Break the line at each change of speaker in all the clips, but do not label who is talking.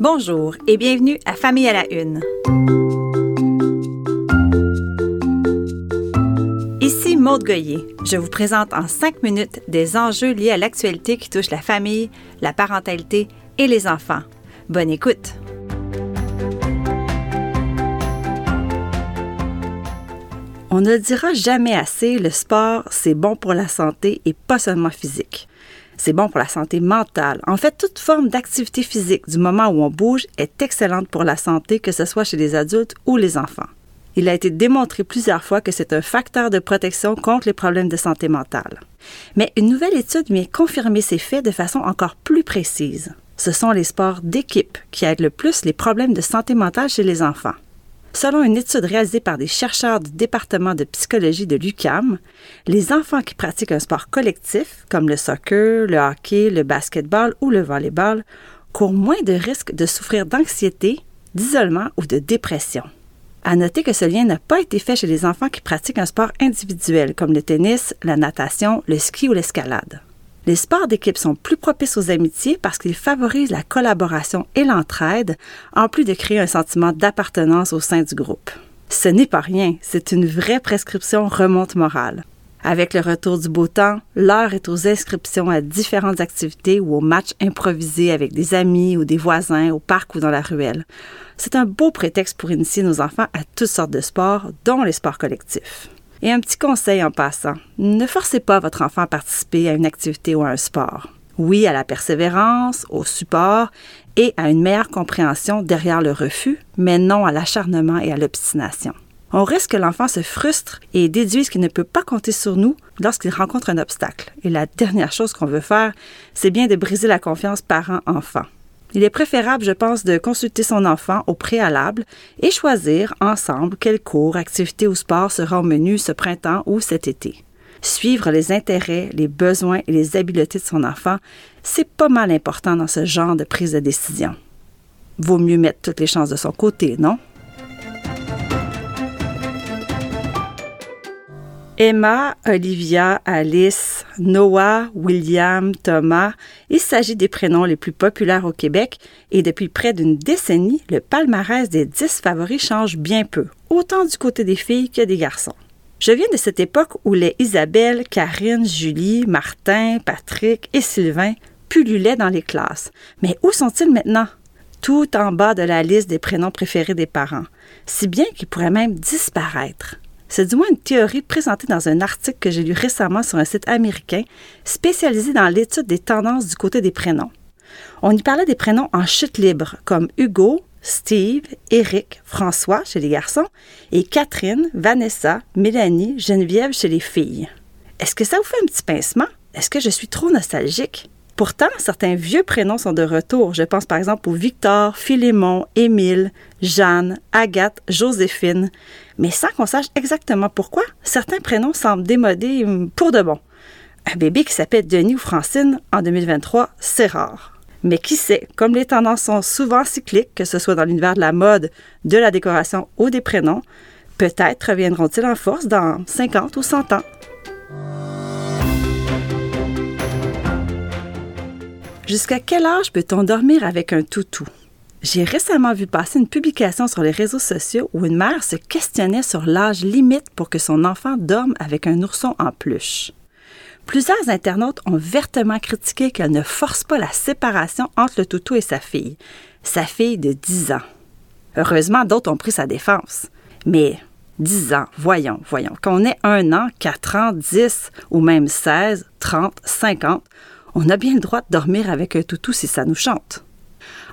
Bonjour et bienvenue à Famille à la Une. Ici Maude Goyer. Je vous présente en cinq minutes des enjeux liés à l'actualité qui touche la famille, la parentalité et les enfants. Bonne écoute! On ne dira jamais assez, le sport, c'est bon pour la santé et pas seulement physique. C'est bon pour la santé mentale. En fait, toute forme d'activité physique du moment où on bouge est excellente pour la santé, que ce soit chez les adultes ou les enfants. Il a été démontré plusieurs fois que c'est un facteur de protection contre les problèmes de santé mentale. Mais une nouvelle étude vient confirmer ces faits de façon encore plus précise. Ce sont les sports d'équipe qui aident le plus les problèmes de santé mentale chez les enfants. Selon une étude réalisée par des chercheurs du département de psychologie de l'UCAM, les enfants qui pratiquent un sport collectif, comme le soccer, le hockey, le basketball ou le volleyball, courent moins de risques de souffrir d'anxiété, d'isolement ou de dépression. À noter que ce lien n'a pas été fait chez les enfants qui pratiquent un sport individuel, comme le tennis, la natation, le ski ou l'escalade. Les sports d'équipe sont plus propices aux amitiés parce qu'ils favorisent la collaboration et l'entraide, en plus de créer un sentiment d'appartenance au sein du groupe. Ce n'est pas rien, c'est une vraie prescription remonte morale. Avec le retour du beau temps, l'heure est aux inscriptions à différentes activités ou aux matchs improvisés avec des amis ou des voisins au parc ou dans la ruelle. C'est un beau prétexte pour initier nos enfants à toutes sortes de sports, dont les sports collectifs. Et un petit conseil en passant, ne forcez pas votre enfant à participer à une activité ou à un sport. Oui à la persévérance, au support et à une meilleure compréhension derrière le refus, mais non à l'acharnement et à l'obstination. On risque que l'enfant se frustre et déduise qu'il ne peut pas compter sur nous lorsqu'il rencontre un obstacle. Et la dernière chose qu'on veut faire, c'est bien de briser la confiance parent-enfant. Il est préférable, je pense, de consulter son enfant au préalable et choisir ensemble quel cours, activité ou sport sera au menu ce printemps ou cet été. Suivre les intérêts, les besoins et les habiletés de son enfant, c'est pas mal important dans ce genre de prise de décision. Vaut mieux mettre toutes les chances de son côté, non? Emma, Olivia, Alice, Noah, William, Thomas, il s'agit des prénoms les plus populaires au Québec et depuis près d'une décennie, le palmarès des dix favoris change bien peu, autant du côté des filles que des garçons. Je viens de cette époque où les Isabelle, Karine, Julie, Martin, Patrick et Sylvain pullulaient dans les classes. Mais où sont-ils maintenant? Tout en bas de la liste des prénoms préférés des parents, si bien qu'ils pourraient même disparaître. C'est du moins une théorie présentée dans un article que j'ai lu récemment sur un site américain spécialisé dans l'étude des tendances du côté des prénoms. On y parlait des prénoms en chute libre, comme Hugo, Steve, Eric, François chez les garçons et Catherine, Vanessa, Mélanie, Geneviève chez les filles. Est-ce que ça vous fait un petit pincement? Est-ce que je suis trop nostalgique? Pourtant, certains vieux prénoms sont de retour. Je pense par exemple aux Victor, Philémon, Émile, Jeanne, Agathe, Joséphine. Mais sans qu'on sache exactement pourquoi, certains prénoms semblent démodés hum, pour de bon. Un bébé qui s'appelle Denis ou Francine en 2023, c'est rare. Mais qui sait, comme les tendances sont souvent cycliques, que ce soit dans l'univers de la mode, de la décoration ou des prénoms, peut-être reviendront-ils en force dans 50 ou 100 ans. Jusqu'à quel âge peut-on dormir avec un toutou? J'ai récemment vu passer une publication sur les réseaux sociaux où une mère se questionnait sur l'âge limite pour que son enfant dorme avec un ourson en peluche. Plusieurs internautes ont vertement critiqué qu'elle ne force pas la séparation entre le toutou et sa fille, sa fille de 10 ans. Heureusement, d'autres ont pris sa défense. Mais 10 ans, voyons, voyons, qu'on ait un an, 4 ans, 10 ou même 16, 30, 50, on a bien le droit de dormir avec un toutou si ça nous chante.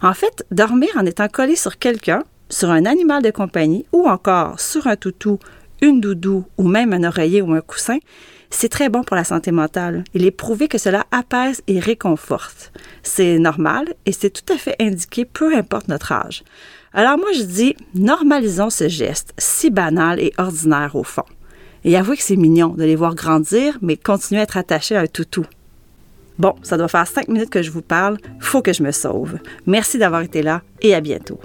En fait, dormir en étant collé sur quelqu'un, sur un animal de compagnie ou encore sur un toutou, une doudou ou même un oreiller ou un coussin, c'est très bon pour la santé mentale. Il est prouvé que cela apaise et réconforte. C'est normal et c'est tout à fait indiqué peu importe notre âge. Alors moi je dis, normalisons ce geste si banal et ordinaire au fond. Et avouez que c'est mignon de les voir grandir, mais continuer à être attaché à un toutou. Bon, ça doit faire cinq minutes que je vous parle. Faut que je me sauve. Merci d'avoir été là et à bientôt.